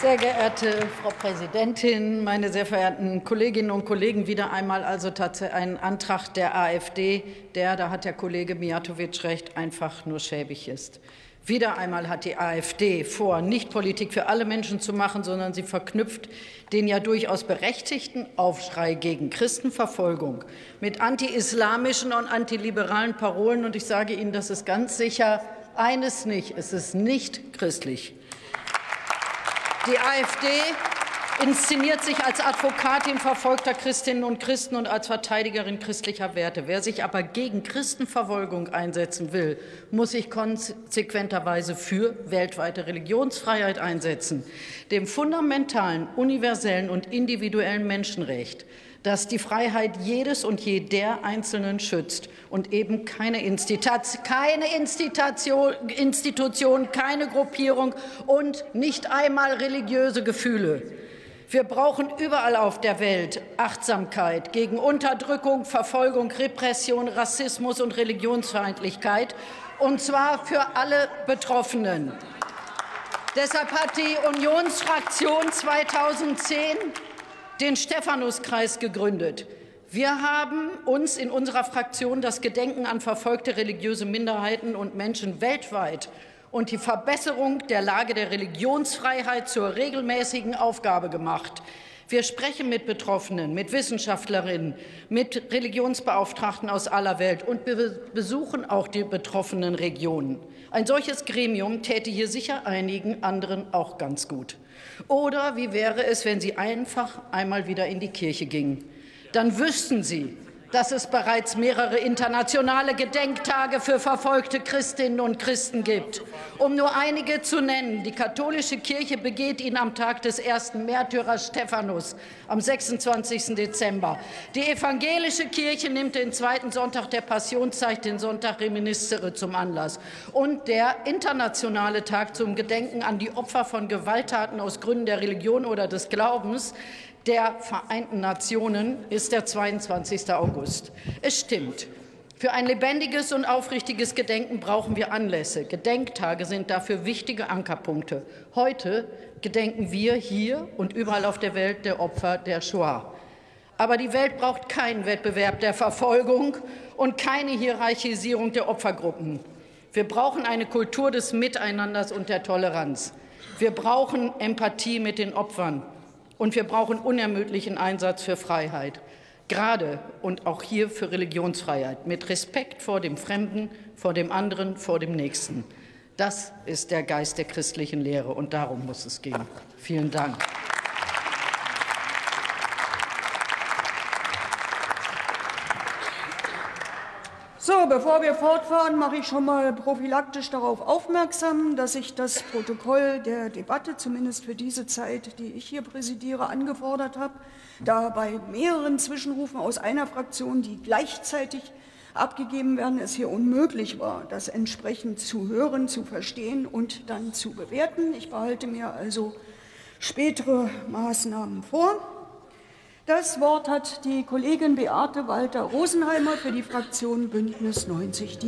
Sehr geehrte Frau Präsidentin, meine sehr verehrten Kolleginnen und Kollegen, wieder einmal also tatsächlich ein Antrag der AfD, der, da hat der Kollege Mijatovic recht, einfach nur schäbig ist. Wieder einmal hat die AfD vor, nicht Politik für alle Menschen zu machen, sondern sie verknüpft den ja durchaus berechtigten Aufschrei gegen Christenverfolgung mit anti-islamischen und antiliberalen Parolen. Und ich sage Ihnen, das ist ganz sicher eines nicht. Es ist nicht christlich. Die AfD inszeniert sich als Advokatin verfolgter Christinnen und Christen und als Verteidigerin christlicher Werte. Wer sich aber gegen Christenverfolgung einsetzen will, muss sich konsequenterweise für weltweite Religionsfreiheit einsetzen, dem fundamentalen, universellen und individuellen Menschenrecht, das die Freiheit jedes und jeder Einzelnen schützt und eben keine, Institution, keine Institution, keine Gruppierung und nicht einmal religiöse Gefühle. Wir brauchen überall auf der Welt Achtsamkeit gegen Unterdrückung, Verfolgung, Repression, Rassismus und Religionsfeindlichkeit, und zwar für alle Betroffenen. Deshalb hat die Unionsfraktion 2010 den Stephanuskreis gegründet. Wir haben uns in unserer Fraktion das Gedenken an verfolgte religiöse Minderheiten und Menschen weltweit und die Verbesserung der Lage der Religionsfreiheit zur regelmäßigen Aufgabe gemacht. Wir sprechen mit Betroffenen, mit Wissenschaftlerinnen, mit Religionsbeauftragten aus aller Welt und wir besuchen auch die betroffenen Regionen. Ein solches Gremium täte hier sicher einigen anderen auch ganz gut. Oder wie wäre es, wenn Sie einfach einmal wieder in die Kirche gingen? Dann wüssten Sie, dass es bereits mehrere internationale Gedenktage für verfolgte Christinnen und Christen gibt. Um nur einige zu nennen, die katholische Kirche begeht ihn am Tag des ersten Märtyrers Stephanus am 26. Dezember. Die evangelische Kirche nimmt den zweiten Sonntag der Passionszeit, den Sonntag Reminiscere, zum Anlass. Und der internationale Tag zum Gedenken an die Opfer von Gewalttaten aus Gründen der Religion oder des Glaubens der Vereinten Nationen ist der 22. August. Es stimmt. Für ein lebendiges und aufrichtiges Gedenken brauchen wir Anlässe. Gedenktage sind dafür wichtige Ankerpunkte. Heute gedenken wir hier und überall auf der Welt der Opfer der Shoah. Aber die Welt braucht keinen Wettbewerb der Verfolgung und keine Hierarchisierung der Opfergruppen. Wir brauchen eine Kultur des Miteinanders und der Toleranz. Wir brauchen Empathie mit den Opfern. Und wir brauchen unermüdlichen Einsatz für Freiheit, gerade und auch hier für Religionsfreiheit, mit Respekt vor dem Fremden, vor dem anderen, vor dem Nächsten. Das ist der Geist der christlichen Lehre, und darum muss es gehen. Vielen Dank. So, bevor wir fortfahren, mache ich schon mal prophylaktisch darauf aufmerksam, dass ich das Protokoll der Debatte, zumindest für diese Zeit, die ich hier präsidiere, angefordert habe, da bei mehreren Zwischenrufen aus einer Fraktion, die gleichzeitig abgegeben werden, es hier unmöglich war, das entsprechend zu hören, zu verstehen und dann zu bewerten. Ich behalte mir also spätere Maßnahmen vor. Das Wort hat die Kollegin Beate Walter-Rosenheimer für die Fraktion Bündnis 90 Die